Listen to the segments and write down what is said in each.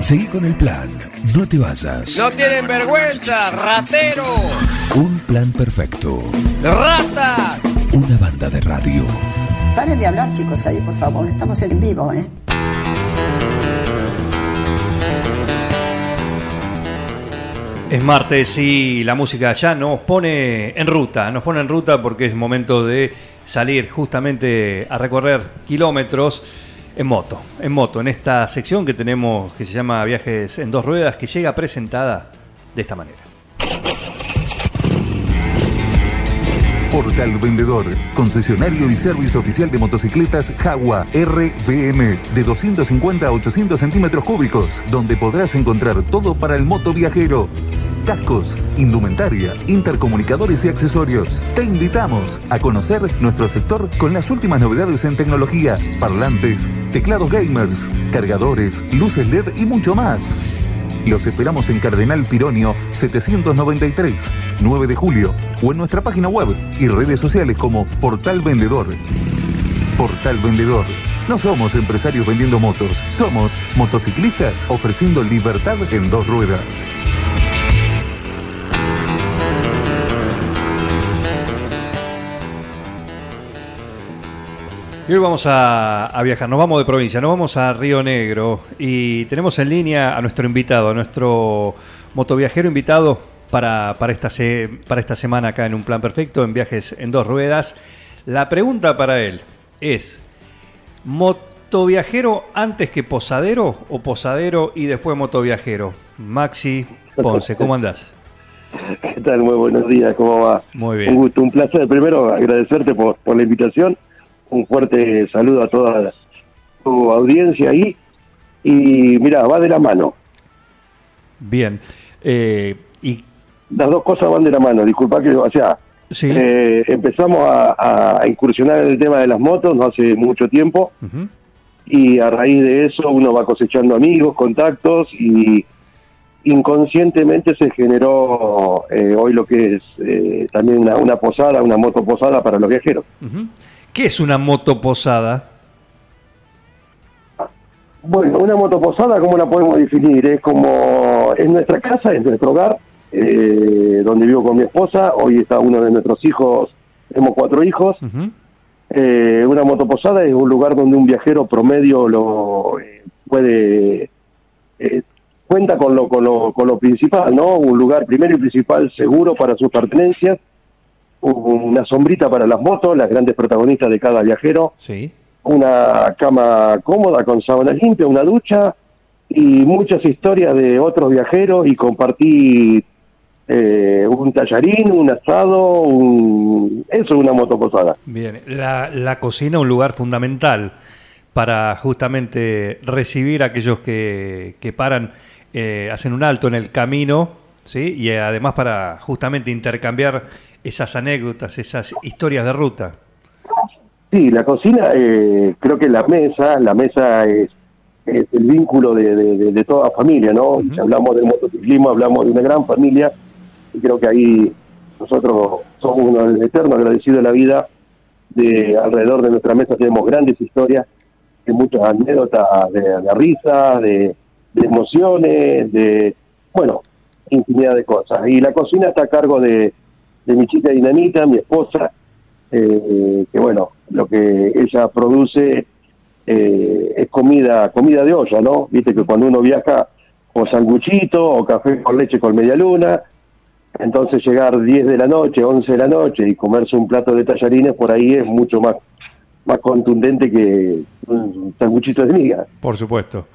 Seguí con el plan. No te vayas. No tienen vergüenza, ratero. Un plan perfecto. Rata. Una banda de radio. Paren de hablar, chicos, ahí, por favor. Estamos en vivo, ¿eh? Es martes y la música ya nos pone en ruta, nos pone en ruta porque es momento de salir justamente a recorrer kilómetros en moto, en moto, en esta sección que tenemos que se llama Viajes en dos ruedas, que llega presentada de esta manera. Portal Vendedor, concesionario y servicio oficial de motocicletas Jagua RVM de 250 a 800 centímetros cúbicos, donde podrás encontrar todo para el moto viajero. Cascos, indumentaria, intercomunicadores y accesorios. Te invitamos a conocer nuestro sector con las últimas novedades en tecnología, parlantes, teclados gamers, cargadores, luces LED y mucho más. Los esperamos en Cardenal Pironio 793, 9 de julio, o en nuestra página web y redes sociales como Portal Vendedor. Portal Vendedor. No somos empresarios vendiendo motos, somos motociclistas ofreciendo libertad en dos ruedas. Y hoy vamos a, viajar, nos vamos de provincia, nos vamos a Río Negro y tenemos en línea a nuestro invitado, a nuestro motoviajero invitado para, para, esta, para esta semana acá en Un Plan Perfecto, en viajes en dos ruedas. La pregunta para él es, ¿motoviajero antes que posadero o posadero y después motoviajero? Maxi Ponce, ¿cómo andás? ¿Qué tal? Muy buenos días, ¿cómo va? Muy bien. Un gusto, un placer. Primero, agradecerte por, por la invitación un fuerte saludo a toda tu audiencia ahí. Y mira, va de la mano. Bien. Eh, y Las dos cosas van de la mano. Disculpa que, o sea, sí. eh, empezamos a, a incursionar en el tema de las motos no hace mucho tiempo. Y a raíz de eso uno va cosechando amigos, contactos y inconscientemente se generó eh, hoy lo que es eh, también una, una posada, una moto posada para los viajeros. Ujú. ¿Qué es una moto posada? Bueno, una motoposada, ¿cómo la podemos definir? Es como, es nuestra casa, es nuestro hogar, eh, donde vivo con mi esposa, hoy está uno de nuestros hijos, tenemos cuatro hijos. Eh, una motoposada es un lugar donde un viajero promedio lo eh, puede, eh, cuenta con lo, con, lo, con lo principal, ¿no? Un lugar primero y principal seguro para sus pertenencias, una sombrita para las motos, las grandes protagonistas de cada viajero, Sí. una cama cómoda con sábanas limpias, una ducha y muchas historias de otros viajeros y compartir eh, un tallarín, un asado, un... eso es una motoposada. Bien. La, la cocina, un lugar fundamental para justamente recibir a aquellos que, que paran, eh, hacen un alto en el camino, ¿sí? Y además para justamente intercambiar esas anécdotas, esas historias de ruta. Sí, la cocina, eh, creo que la mesa, la mesa es, es el vínculo de, de- toda familia, ¿no? Ujú. Si hablamos del motociclismo, hablamos de una gran familia, y creo que ahí nosotros somos unos eternos agradecidos de la vida, de alrededor de nuestra mesa tenemos grandes historias, de muchas anécdotas de, de risas, de, de emociones, de, bueno, infinidad de cosas. Y la cocina está a cargo de, de mi chica Dinamita, mi esposa, eh, que bueno, lo que ella produce eh, es comida comida de olla, ¿no? Viste que cuando uno viaja o sanguchito o café con leche con media luna, entonces llegar 10 de la noche, 11 de la noche y comerse un plato de tallarines por ahí es mucho más más contundente que un sanguchito de miga. Por supuesto,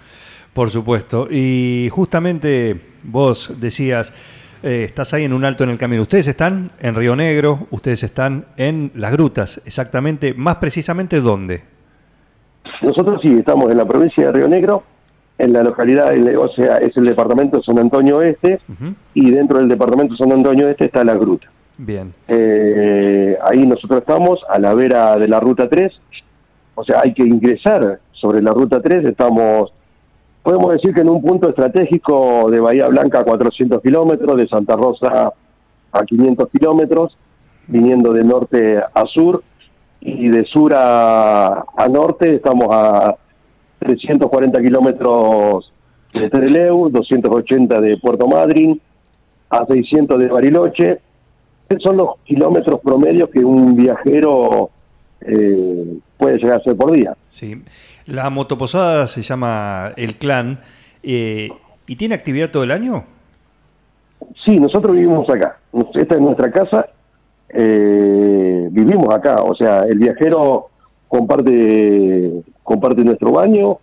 por supuesto. Y justamente vos decías, eh, estás ahí en un alto en el camino. Ustedes están en Río Negro, ustedes están en Las Grutas, exactamente, más precisamente dónde. Nosotros sí estamos en la provincia de Río Negro, en la localidad, o sea, es el departamento de San Antonio Este, y dentro del departamento de San Antonio Este está la gruta. Bien, Eh, ahí nosotros estamos a la vera de la ruta 3, o sea, hay que ingresar sobre la ruta 3, estamos, podemos decir que en un punto estratégico de Bahía Blanca a 400 kilómetros, de Santa Rosa a 500 kilómetros, viniendo de norte a sur, y de sur a, a norte estamos a 340 kilómetros de Treleu, 280 de Puerto Madryn, a 600 de Bariloche. Esos son los kilómetros promedios que un viajero eh, puede llegar a hacer por día. Sí. La motoposada se llama El Clan eh, y tiene actividad todo el año. Sí, nosotros vivimos acá. Esta es nuestra casa. eh, vivimos acá. O sea, el viajero comparte comparte nuestro baño.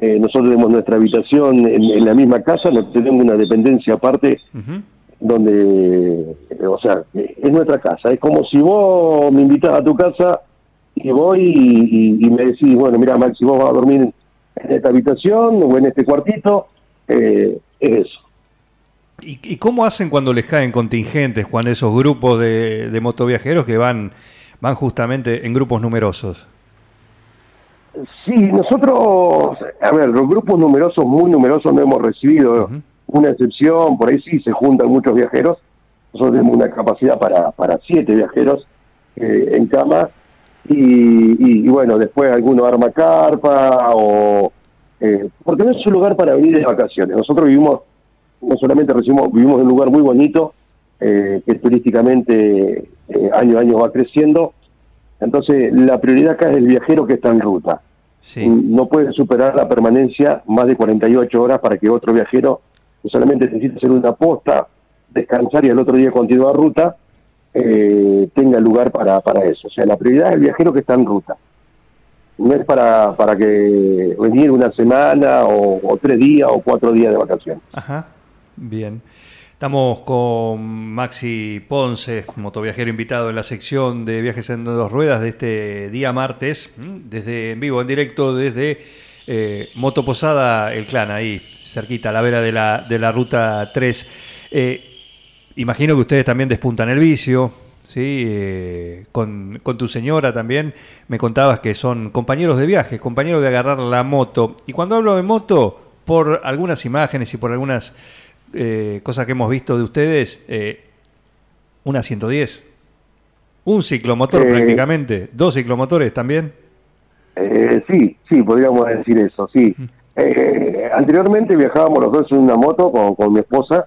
eh, nosotros tenemos nuestra habitación en, en la misma casa. No tenemos una dependencia aparte donde, o sea, es nuestra casa. Es como si vos me invitas a tu casa y voy y, y- y me decís, bueno, mira, Maxi, vos vas a dormir en esta habitación o en este cuartito. eh, es eso. ¿Y, y cómo hacen cuando les caen contingentes, cuando esos grupos de, de motoviajeros que van, van justamente en grupos numerosos? Sí, nosotros, a ver, los grupos numerosos, muy numerosos, no hemos recibido una excepción, por ahí sí se juntan muchos viajeros, nosotros tenemos una capacidad para, para siete viajeros eh, en cama, y, y- y bueno, después alguno arma carpa, o eh, porque no es un lugar para venir de vacaciones, nosotros vivimos, no solamente recibimos, vivimos en un lugar muy bonito, eh, que turísticamente eh, año a año va creciendo, entonces la prioridad acá es el viajero que está en ruta. Sí. no puede superar la permanencia más de 48 horas para que otro viajero que solamente necesita hacer una posta, descansar y al otro día continuar ruta, eh, tenga lugar para, para eso. O sea, la prioridad es el viajero que está en ruta. No es para, para que venir una semana o, tres días o cuatro días de vacaciones. Ajá, bien. Estamos con Maxi Ponce, motoviajero invitado en la sección de viajes en dos ruedas de este día martes, desde en vivo, en directo desde eh, Motoposada El Clan, ahí cerquita, a la vera de la, de la ruta 3. Eh, imagino que ustedes también despuntan el vicio, ¿sí? Eh, con, con tu señora también me contabas que son compañeros de viaje, compañeros de agarrar la moto. Y cuando hablo de moto, por algunas imágenes y por algunas eh, cosas que hemos visto de ustedes, eh, una 110, un ciclomotor Eh, prácticamente, dos ciclomotores también. Eh, sí, sí, podríamos decir eso, sí. Eh, anteriormente viajábamos los dos en una moto con, con mi esposa.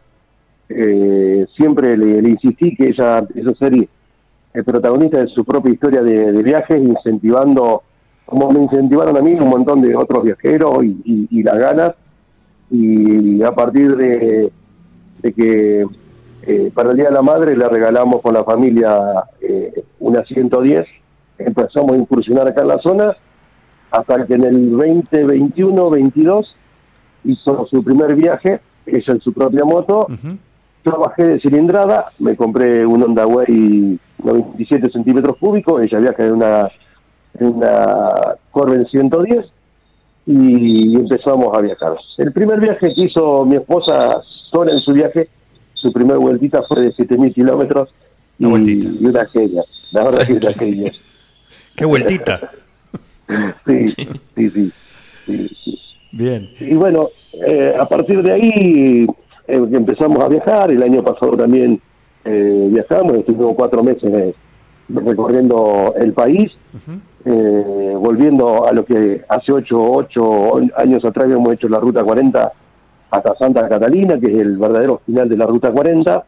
Eh, siempre le, insistí que ella empezó a el protagonista de su propia historia de, viajes, incentivando, como me incentivaron a mí, un montón de otros viajeros y, las ganas. Y a partir de, que eh, para el Día de la Madre le regalamos con la familia eh, una 110, empezamos a incursionar acá en la zona hasta que en el 2021-22 hizo su primer viaje, ella en su propia moto. Yo bajé de cilindrada, me compré un Honda Way 97 centímetros cúbicos, ella viaja en una, en una Corben 110 y empezamos a viajar. El primer viaje que hizo mi esposa sola en su viaje, su primer vueltita fue de 7.000 kilómetros y, y una genia. La verdad que una genia. Qué vueltita. Sí, sí, sí. sí, sí. Bien. Y bueno, eh, a partir de ahí eh, empezamos a viajar. El año pasado también eh, viajamos, estuvimos cuatro meses eh, recorriendo el país, eh, volviendo a lo que hace ocho, ocho años atrás habíamos hecho la Ruta 40 hasta Santa Catalina, que es el verdadero final de la Ruta 40.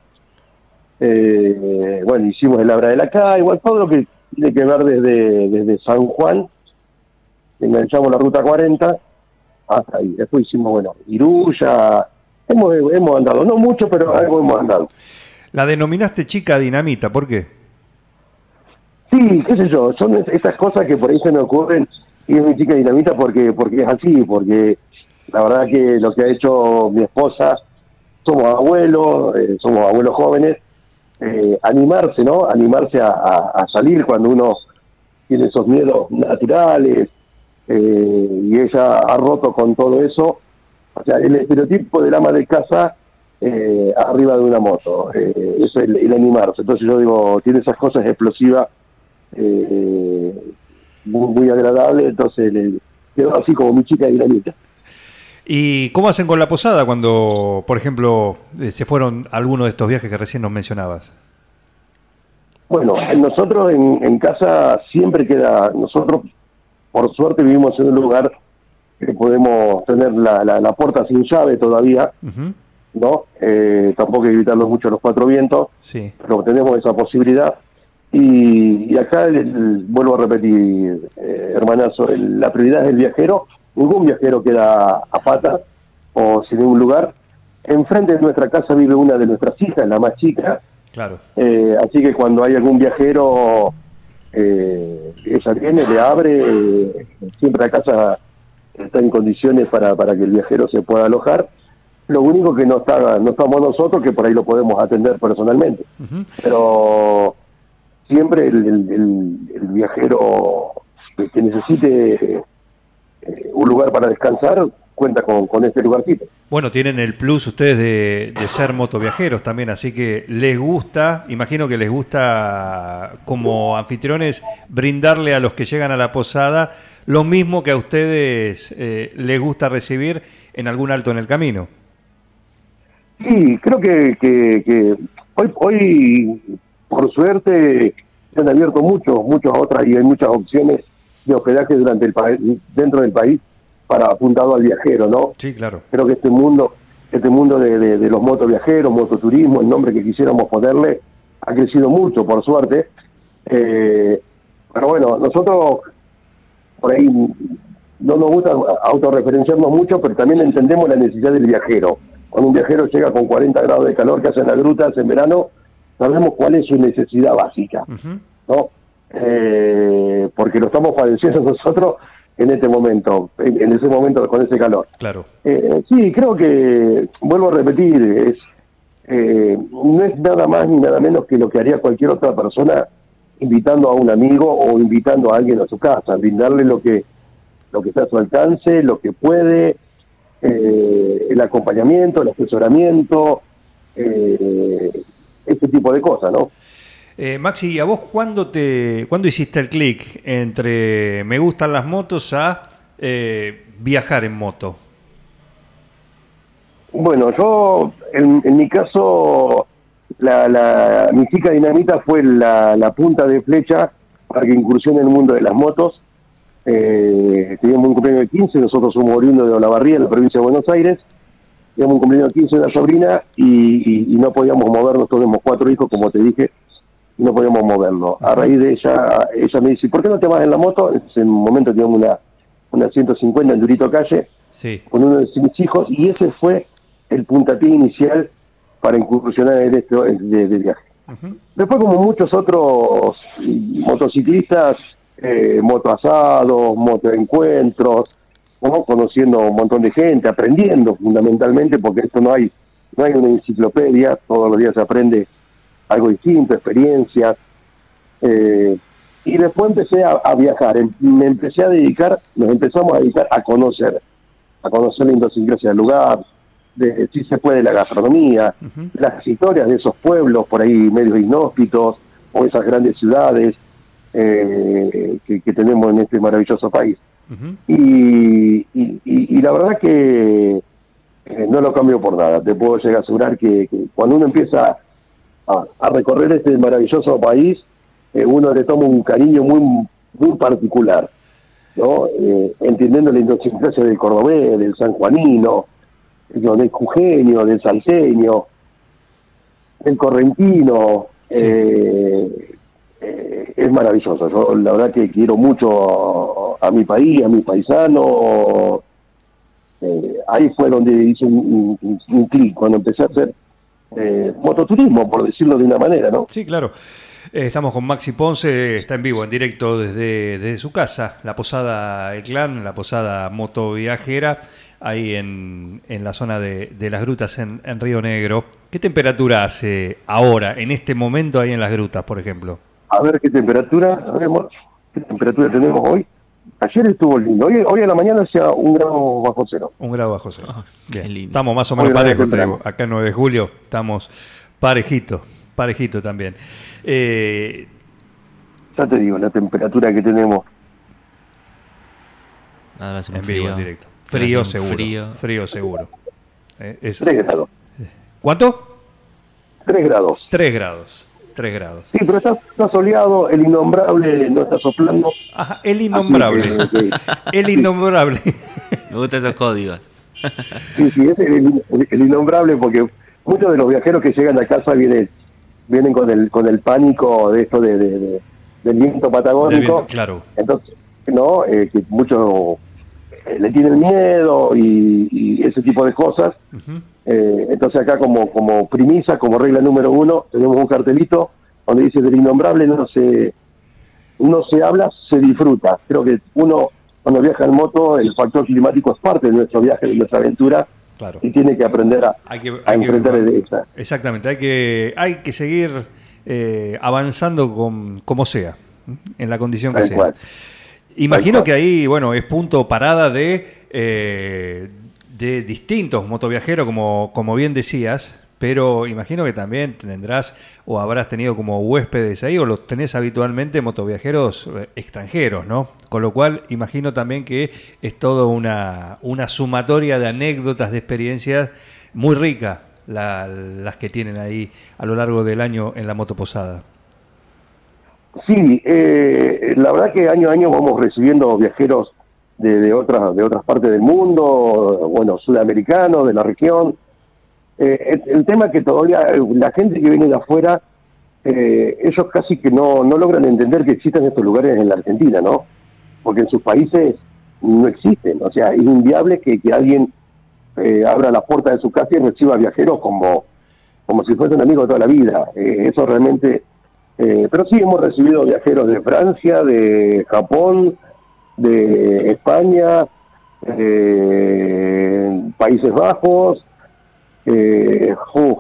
Eh, bueno, hicimos el Abra de la Ca, igual todo lo que tiene que ver desde, desde San Juan, enganchamos la Ruta 40 hasta ahí. Después hicimos, bueno, Iruya, hemos, hemos andado, no mucho, pero algo hemos andado. La denominaste chica dinamita, ¿por qué? Sí, qué sé yo, son es- estas cosas que por ahí se me ocurren y es mi chica dinamita porque porque es así, porque la verdad que lo que ha hecho mi esposa, somos abuelos, eh, somos abuelos jóvenes, eh, animarse, ¿no? Animarse a, a- a salir cuando uno tiene esos miedos naturales eh, y ella ha roto con todo eso. O sea, el estereotipo del ama de casa eh, arriba de una moto, eh, eso es el, el animarse. Entonces yo digo, tiene esas cosas explosivas eh, muy, muy agradable, entonces le quedó así como mi chica dinamita. ¿Y cómo hacen con la posada cuando, por ejemplo, eh, se fueron algunos de estos viajes que recién nos mencionabas? Bueno, nosotros en, en casa siempre queda, nosotros por suerte vivimos en un lugar que podemos tener la, la, la puerta sin llave todavía. ¿no? Eh, tampoco hay que gritarlo mucho a los cuatro vientos, Sí. pero tenemos esa posibilidad. Y, y acá el- el- vuelvo a repetir, eh, hermanazo, el- la prioridad es el viajero. Ningún viajero queda a pata o sin ningún lugar. Enfrente de nuestra casa vive una de nuestras hijas, la más chica, Claro. eh, así que cuando hay algún viajero, eh, ella viene, le abre, eh, siempre la casa está en condiciones para, para que el viajero se pueda alojar. Lo único que no está no estamos nosotros, que por ahí lo podemos atender personalmente. Pero siempre el, el- el- el viajero que, que necesite eh, un lugar para descansar cuenta con, con este lugarcito. Bueno, tienen el plus ustedes de, de ser motoviajeros también, así que les gusta, imagino que les gusta como anfitriones brindarle a los que llegan a la posada lo mismo que a ustedes eh, les gusta recibir en algún alto en el camino. Sí, creo que, que, que hoy, hoy, por suerte, se han abierto muchos, muchas otras y hay muchas opciones de hospedaje durante el país, dentro del país para apuntado al viajero, ¿no? Sí, claro. Creo que este mundo, este mundo de, de, de los motoviajeros, mototurismo, el nombre que quisiéramos ponerle, ha crecido mucho, por suerte. Eh, pero bueno, nosotros por ahí no nos gusta autorreferenciarnos mucho, pero también entendemos la necesidad del viajero. Cuando un viajero llega con 40 grados de calor que hacen las grutas en verano, sabemos cuál es su necesidad básica. ¿no? Eh, porque lo estamos padeciendo nosotros en este momento, en, en ese momento con ese calor. Claro. Eh, sí, creo que, vuelvo a repetir, es eh, no es nada más ni nada menos que lo que haría cualquier otra persona invitando a un amigo o invitando a alguien a su casa, brindarle lo que lo que está a su alcance, lo que puede, eh, el acompañamiento, el asesoramiento, eh, ese tipo de cosas, ¿no? Eh, Maxi, ¿a vos cuándo, te, cuándo hiciste el clic entre me gustan las motos a eh, viajar en moto? Bueno, yo, en, mi caso, la, la, mi chica dinamita fue la, la punta de flecha para que incursione en el mundo de las motos. Eh, teníamos un cumpleaños de 15, nosotros somos oriundos de Olavarría, en la provincia de Buenos Aires. Teníamos un cumpleaños de 15 de una sobrina y, y- y no podíamos movernos, tenemos cuatro hijos, como te dije, y no podíamos movernos. A raíz de ella, ella me dice, ¿por qué no te vas en la moto? En ese momento teníamos una, una 150 en Durito Calle, Sí. con uno de mis hijos y ese fue el puntapié inicial para incursionar en esto de, de viaje. Después, como muchos otros motociclistas, eh, motoasados, motoencuentros, ¿no? conociendo un montón de gente, aprendiendo fundamentalmente, porque esto no hay, no hay una enciclopedia, todos los días se aprende algo distinto, experiencias. eh, y después empecé a, a viajar, em- me empecé a dedicar, nos empezamos a dedicar a conocer, a conocer la idiosincrasia del lugar, de si se puede la gastronomía, las historias de esos pueblos por ahí medios inhóspitos o esas grandes ciudades eh, que, que tenemos en este maravilloso país. Y, y- y- y la verdad que eh, no lo cambio por nada. Te puedo llegar a asegurar que, que cuando uno empieza a, a recorrer este maravilloso país, eh, uno le toma un cariño muy, muy particular, ¿no? Eh, entendiendo la idiosincrasia del cordobés, del sanjuanino, del jujeño, del salteño, del correntino. Sí. eh, eh, es maravilloso. Yo la verdad que quiero mucho a mi país, a mis paisanos. Eh, ahí fue donde hice un, un- un clic, cuando empecé a hacer eh, mototurismo, por decirlo de una manera, ¿no? Sí, claro. Eh, estamos con Maxi Ponce, está en vivo, en directo desde, desde su casa, la posada El Clan, la posada motoviajera, ahí en, en la zona de, de las grutas en, en Río Negro. ¿Qué temperatura hace ahora, en este momento, ahí en las grutas, por ejemplo? A ver qué temperatura, a ver, qué temperatura tenemos hoy. Ayer estuvo lindo, hoy, hoy a la mañana hacía un grado bajo cero. Un grado bajo cero. Ah, Bien. qué lindo. Estamos más o menos parejos, te temprano. digo. Acá en 9 de julio estamos parejito, parejito también. Eh, Ya te digo, la temperatura que tenemos. Nada más un en frío. vivo, en directo. Frío seguro. Frío. Frío seguro. Eh, es- 3 grados. ¿Cuánto? 3 grados. 3 grados. 3 grados. Sí, pero está, está soleado, el innombrable no está soplando. Ajá, el innombrable. Así que, que- El innombrable. Me gustan esos códigos. Sí, sí, es el, el innombrable porque muchos de los viajeros que llegan a casa vienen vienen con el con el pánico de esto de, de- de- del viento Del patagónico. viento, claro. Entonces, no, Eh, que muchos eh, le tienen miedo y, y ese tipo de cosas. Ujú. Eh, entonces acá como, como como regla número uno, tenemos un cartelito donde dice del innombrable no se, no se habla, se disfruta. Creo que uno cuando viaja en moto, el factor climático es parte de nuestro viaje, de nuestra aventura, Claro. y tiene que aprender a, Hay que, a hay que- enfrentar esa. Exactamente, hay que, hay que seguir eh, avanzando con, como sea, en la condición que Tal sea. cual. Imagino Tal cual. que ahí, bueno, es punto parada de, eh, de distintos motoviajeros, como, como bien decías, pero imagino que también tendrás o habrás tenido como huéspedes ahí o los tenés habitualmente motoviajeros eh, extranjeros, ¿no? Con lo cual imagino también que es todo una, una sumatoria de anécdotas, de experiencias muy rica la- las que tienen ahí a lo largo del año en la motoposada. Sí, eh, la verdad que año a año vamos recibiendo viajeros de, de otras de otras partes del mundo, bueno, sudamericanos, de la región. Eh, el, tema es que todavía la gente que viene de afuera, eh, ellos casi que no, no logran entender que existen estos lugares en la Argentina, ¿no? Porque en sus países no existen, o sea, es inviable que, que alguien eh, abra la puerta de su casa y reciba viajeros como, como si fuesen amigos de toda la vida. Eh, eso realmente... Eh, pero sí hemos recibido viajeros de Francia, de Japón, de España, eh, Países Bajos, eh, uf,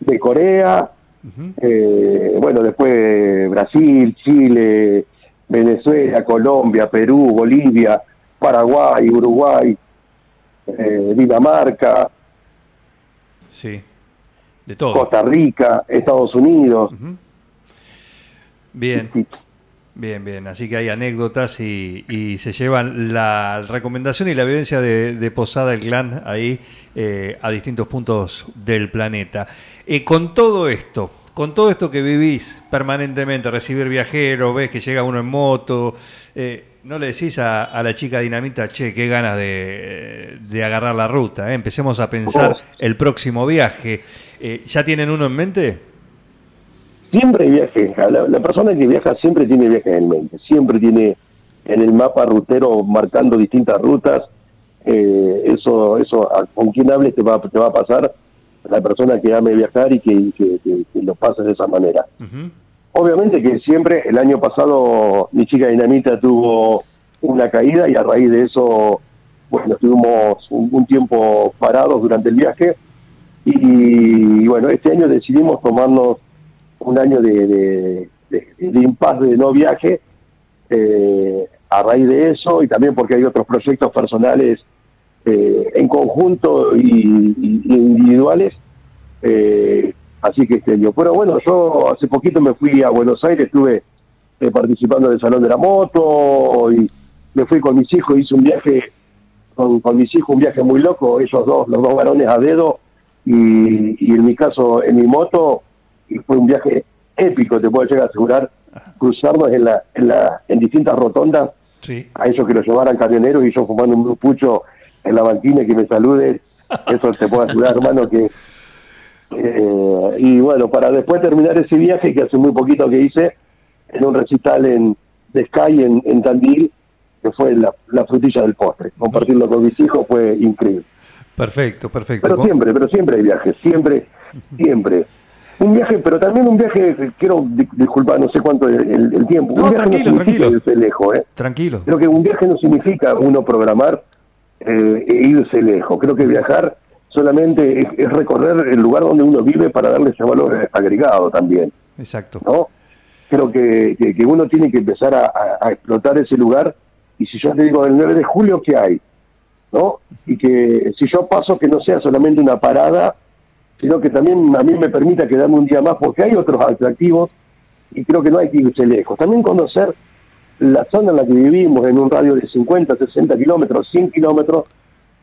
de Corea, eh, bueno, después Brasil, Chile, Venezuela, Colombia, Perú, Bolivia, Paraguay, Uruguay, eh, Dinamarca, Sí, de todo. Costa Rica, Estados Unidos. Bien. Bien, bien. Así que hay anécdotas y, y se llevan la recomendación y la evidencia de, de Posada el Clan ahí eh, a distintos puntos del planeta. Eh, con todo esto, con todo esto que vivís permanentemente, recibir viajeros, ves que llega uno en moto, eh, no le decís a, a la chica dinamita, che, qué ganas de, de agarrar la ruta. eh? Empecemos a pensar el próximo viaje. ¿Ya tienen uno en mente? Siempre viajes. La, la persona que viaja siempre tiene viajes en mente. Siempre tiene en el mapa rutero marcando distintas rutas. Eh, eso, eso, a- con quien hables te va, te va a pasar. La persona que ame viajar y que, que- que- que lo pase de esa manera. Obviamente que siempre, el año pasado, mi chica Dinamita tuvo una caída y a raíz de eso, bueno, estuvimos un, un tiempo parados durante el viaje. Y, bueno, este año decidimos tomarnos un año de, de, de, de impasse de no viaje eh, a raíz de eso y también porque hay otros proyectos personales eh, en conjunto y, individuales. Eh, así que este. Pero bueno, yo hace poquito me fui a Buenos Aires, estuve participando del Salón de la Moto y me fui con mis hijos, hice un viaje con, mis hijos, un viaje muy loco, ellos dos, los dos varones a dedo y en mi caso en mi moto y fue un viaje épico, te puedo llegar a asegurar, cruzarnos en, la, en, la, en distintas rotondas Sí. a ellos que lo llevaran camioneros y yo fumando un pucho en la banquina y que me saluden, eso te puedo asegurar, hermano, que... eh, y bueno, para después terminar ese viaje que hace muy poquito que hice, en un recital en de Sky en, en Tandil, que fue la, la frutilla del postre. Compartirlo con mis hijos fue increíble. Perfecto, perfecto. Pero siempre, pero siempre hay viajes, siempre, siempre. Un viaje, pero también un viaje, quiero di- disculpar, no sé cuánto es el, el tiempo. No, un viaje tranquilo, no tranquilo. irse lejos, ¿eh? Tranquilo. Creo que un viaje no significa uno programar eh, e irse lejos. Creo que viajar solamente es, es recorrer el lugar donde uno vive para darle ese valor agregado también, Exacto. ¿no? Creo que, que, que uno tiene que empezar a, a- a explotar ese lugar y si yo te digo el 9 de julio, ¿qué hay? ¿No? Y que si yo paso que no sea solamente una parada, sino que también a mí me permita quedarme un día más porque hay otros atractivos y creo que no hay que irse lejos. También conocer la zona en la que vivimos en un radio de 50, 60 kilómetros, 100 kilómetros,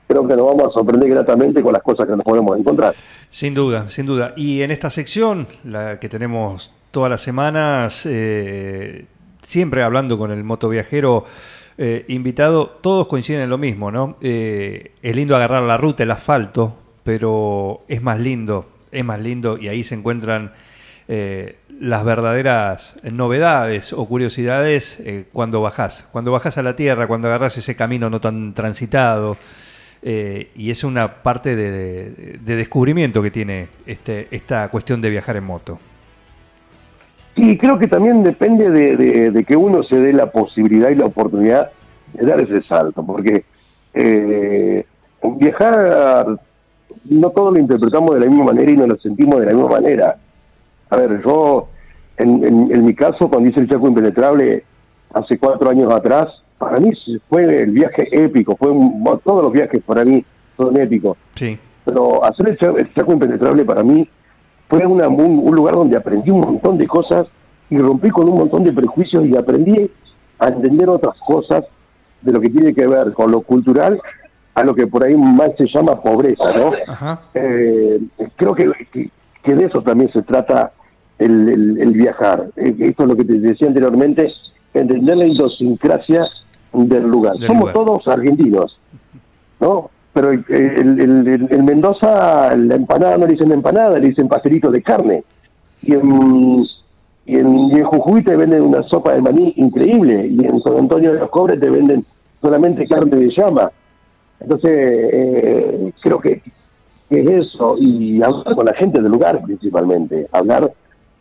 creo que nos vamos a sorprender gratamente con las cosas que nos podemos encontrar. Sin duda, sin duda. Y en esta sección, la que tenemos todas las semanas, eh, siempre hablando con el motoviajero eh, invitado, todos coinciden en lo mismo, ¿no? Eh, es lindo agarrar la ruta, el asfalto, pero es más lindo, es más lindo y ahí se encuentran eh, las verdaderas novedades o curiosidades eh, cuando bajás. Cuando bajás a la tierra, cuando agarrás ese camino no tan transitado. eh, y es una parte de, de- de descubrimiento que tiene este, esta cuestión de viajar en moto. Sí, creo que también depende de, que uno se dé la posibilidad y la oportunidad de dar ese salto, porque viajar no todos lo interpretamos de la misma manera y no lo sentimos de la misma manera. A ver, yo, en, en- en mi caso, cuando hice el Chaco Impenetrable hace cuatro años atrás, para mí fue el viaje épico, fue un- todos los viajes para mí son épicos Sí, pero hacer el Chaco, el Chaco Impenetrable para mí fue una, un, un lugar donde aprendí un montón de cosas y rompí con un montón de prejuicios y aprendí a entender otras cosas de lo que tiene que ver con lo cultural a lo que por ahí más se llama pobreza, ¿no? Eh, creo que, que, de eso también se trata el, el- el viajar. Eh, Esto es lo que te decía anteriormente, entender la idiosincrasia del lugar. Del Somos lugar. todos argentinos, ¿no? Pero el, el- el- el- el Mendoza, la empanada no le dicen empanada, le dicen pastelito de carne. Y en, y en, y en Jujuy te venden una sopa de maní increíble, y en San Antonio de los Cobres te venden solamente carne de llama. Entonces, eh, creo que, que es eso, y hablar con la gente del lugar principalmente, hablar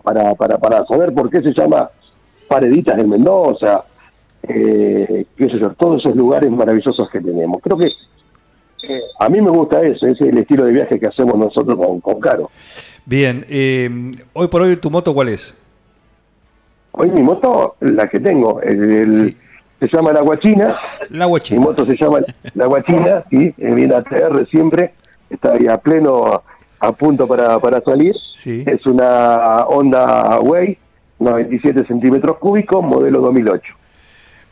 para, para, para saber por qué se llama Pareditas en Mendoza, eh, qué sé yo, todos esos lugares maravillosos que tenemos. Creo que eh, a mí me gusta eso, ese es el estilo de viaje que hacemos nosotros con, con Caro. bien. eh, hoy por hoy, ¿tu moto cuál es? Hoy mi moto, la que tengo, el, el- Sí. Se llama la Guachina, La Mi Guachina. moto se llama La Guachina, sí, eh, viene ATR siempre, está ahí a pleno, a punto para, para salir. Sí. Es una Honda Way, 97 centímetros cúbicos, modelo 2008.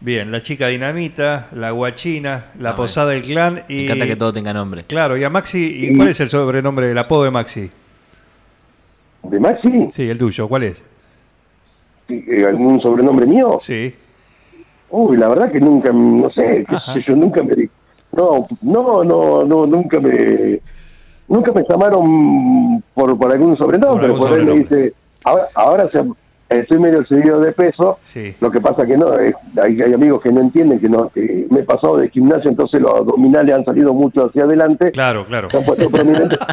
Bien, la chica dinamita, la guachina, la Ah, posada del clan Me y... encanta que todo tenga nombre. Claro, y a Maxi, ¿y Y- cuál es el sobrenombre, el apodo de Maxi? ¿De Maxi? Sí, el tuyo, ¿cuál es? Eh, ¿Algún sobrenombre mío? Sí. Uy, la verdad que nunca, no sé, qué sé yo, nunca me... No, no, no, no, nunca me... Nunca me llamaron por, por algún sobrenombre, Por por, algún ahí me dice, ahora, ahora se- estoy medio seguido de peso, Sí. Lo que pasa que no, es- hay, hay amigos que no entienden que no que me he pasado de gimnasio, entonces los abdominales han salido mucho hacia adelante, Claro, claro. se han puesto prominentes.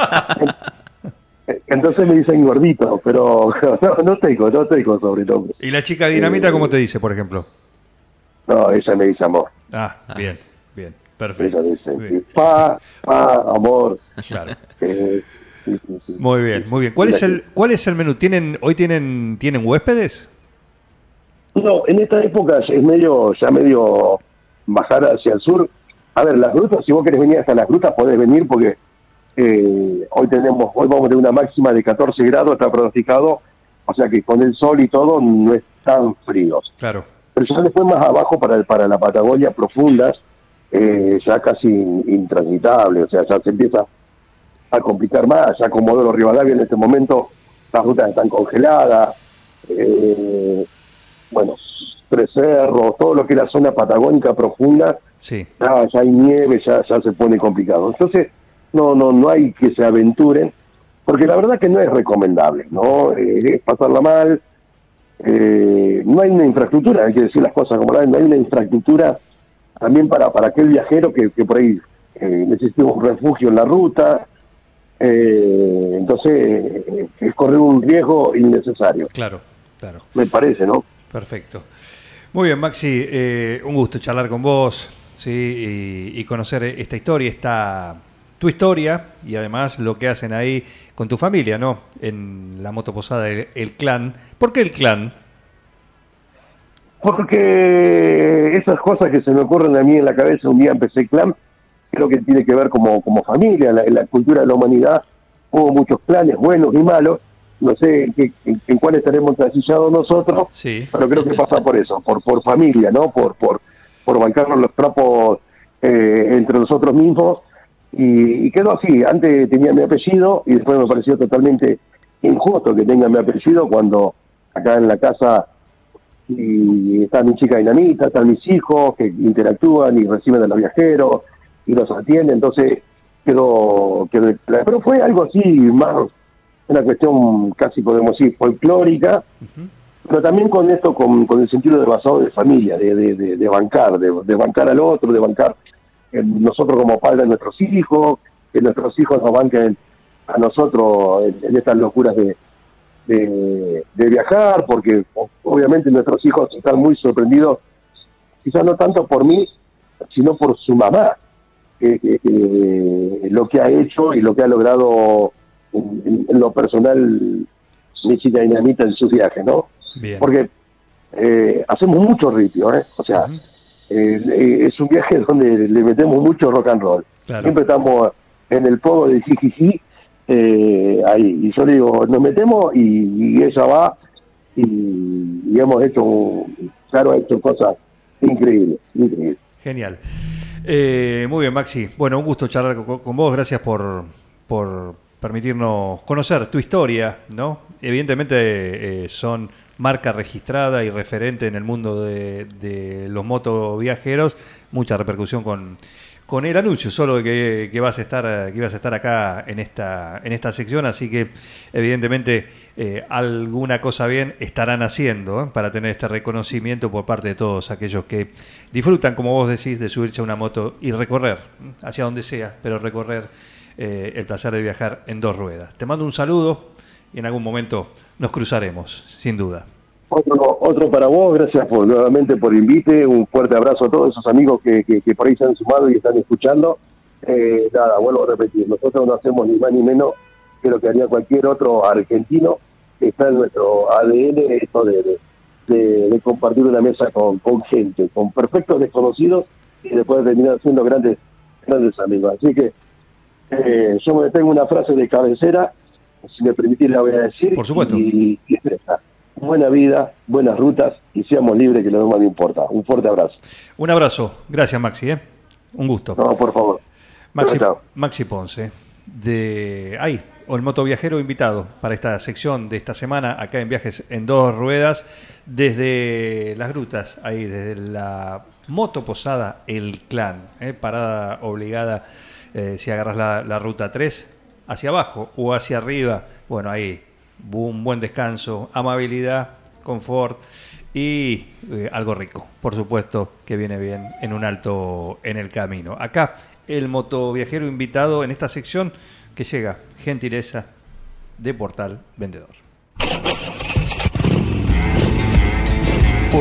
Entonces me dicen gordito, pero no, no tengo, no tengo sobrenombre. ¿Y la chica dinamita Eh, cómo te dice, por ejemplo? No, ella me dice amor. Ah, bien, bien, Ella perfecto. dice Bien, pa, pa, amor. claro. eh, sí, sí, sí. Muy bien, muy bien. ¿Cuál es el, cuál es el menú? ¿Tienen, ¿Hoy tienen, tienen huéspedes? No, en esta época es medio, ya medio bajar hacia el sur. A ver, las grutas, si vos querés venir hasta las grutas, podés venir porque eh, hoy tenemos, hoy vamos de una máxima de 14 grados, está pronosticado, o sea que con el sol y todo no es tan fríos. Claro. Pero ya después más abajo para, el- para la Patagonia profundas, eh, ya casi in- intransitable, o sea, ya se empieza a complicar más, ya con Modelo Rivadavia en este momento las rutas están congeladas, eh, bueno, Tres Cerros, todo lo que es la zona patagónica profunda, Sí, ya, ya hay nieve, ya, ya se pone complicado. Entonces, no, no, no hay que se aventuren, porque la verdad que no es recomendable, ¿no? Eh, es pasarla mal, eh, no hay una infraestructura, hay que decir las cosas como la no hay una infraestructura también para, para aquel viajero que, que por ahí eh, necesita un refugio en la ruta, eh, entonces eh, es correr un riesgo innecesario, claro, claro. me parece, ¿no? Perfecto. Muy bien, Maxi, un gusto charlar con vos, sí, y, y conocer esta historia, esta tu historia y además lo que hacen ahí con tu familia, ¿no? En la motoposada el, el clan. ¿Por qué el clan? Porque esas cosas que se me ocurren a mí en la cabeza, un día empecé clan, creo que tiene que ver como, como familia, la, cultura de la humanidad hubo muchos planes buenos y malos, no sé en, qué- en, en cuál estaremos transillados nosotros, Sí, pero creo que pasa por eso, por por familia, ¿no? Por por, por bancarnos los trapos eh, entre nosotros mismos, y, y quedó así, antes tenía mi apellido y después me pareció totalmente injusto que tenga mi apellido cuando acá en la casa y está mi chica dinamita, están mis hijos que interactúan y reciben a los viajeros y los atienden, entonces quedó, quedó pero fue algo así más una cuestión casi podemos decir folclórica, pero también con esto, con, con el sentido de basado de familia, de, de, de, bancar, de, bancar al otro, de bancar nosotros como padres de nuestros hijos, que nuestros hijos nos banquen a nosotros en, estas locuras de, de, viajar, porque obviamente nuestros hijos están muy sorprendidos, quizás no tanto por mí, sino por su mamá, que, lo que ha hecho y lo que ha logrado en, lo personal mi chica dinamita en sus viajes, ¿no? Porque eh, hacemos mucho ritmo, ¿eh? O sea, eh, es un viaje donde le metemos mucho rock and roll. Siempre estamos en el pogo de jijiji, eh, ahí. Y yo digo, nos metemos y, ella va y, hemos hecho, claro, hecho cosas increíbles, increíbles. Genial. Eh, muy bien, Maxi. Bueno, un gusto charlar con, vos. Gracias por, por permitirnos conocer tu historia, ¿no? Evidentemente son marca registrada y referente en el mundo de, de los motoviajeros, mucha repercusión con, con el anuncio solo que, que, vas a estar que ibas a estar acá en esta en esta sección así que evidentemente eh, alguna cosa bien estarán haciendo ¿eh? para tener este reconocimiento por parte de todos aquellos que disfrutan como vos decís de subirse a una moto y recorrer hacia donde sea pero recorrer eh, el placer de viajar en dos ruedas te mando un saludo y en algún momento nos cruzaremos sin duda otro, otro para vos, gracias por, nuevamente por invite, un fuerte abrazo a todos esos amigos que, que, por ahí se han sumado y están escuchando. Eh, nada, vuelvo a repetir, nosotros no hacemos ni más ni menos que lo que haría cualquier otro argentino, que está en nuestro ADN esto de, de, compartir una mesa con, con gente, con perfectos desconocidos y después terminar siendo grandes, grandes amigos. Así que eh, yo me tengo una frase de cabecera, si me permitís la voy a decir. Por supuesto. Y, y buena vida, buenas rutas y seamos libres, que lo demás no importa. Un fuerte abrazo. Un abrazo. Gracias, Maxi. ¿eh? Un gusto. No, por favor. Maxi, Maxi Ponce, de ahí, o el motoviajero invitado para esta sección de esta semana, acá en Viajes en Dos Ruedas, desde las grutas, ahí, desde la moto posada El Clan, ¿eh? parada obligada, eh, si agarras la, la ruta 3, hacia abajo o hacia arriba, bueno, ahí un buen descanso, amabilidad, confort y eh, algo rico, por supuesto, que viene bien en un alto en el camino. Acá el motoviajero invitado en esta sección que llega, gentileza de Portal Vendedor.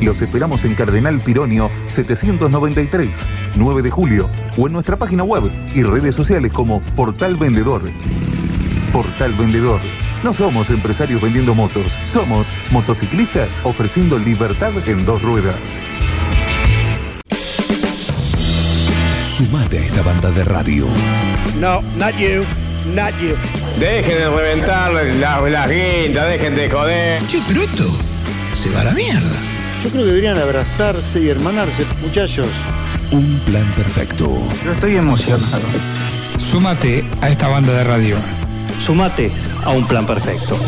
Los esperamos en Cardenal Pironio 793, 9 de julio, o en nuestra página web y redes sociales como Portal Vendedor. Portal Vendedor. No somos empresarios vendiendo motos, somos motociclistas ofreciendo libertad en dos ruedas. Sumate a esta banda de radio. No, not you, not you. Dejen de reventar las, las guindas, dejen de joder. Che, pero esto se va a la mierda. Yo creo que deberían abrazarse y hermanarse, muchachos. Un plan perfecto. Yo estoy emocionado. Súmate a esta banda de radio. Súmate a un plan perfecto.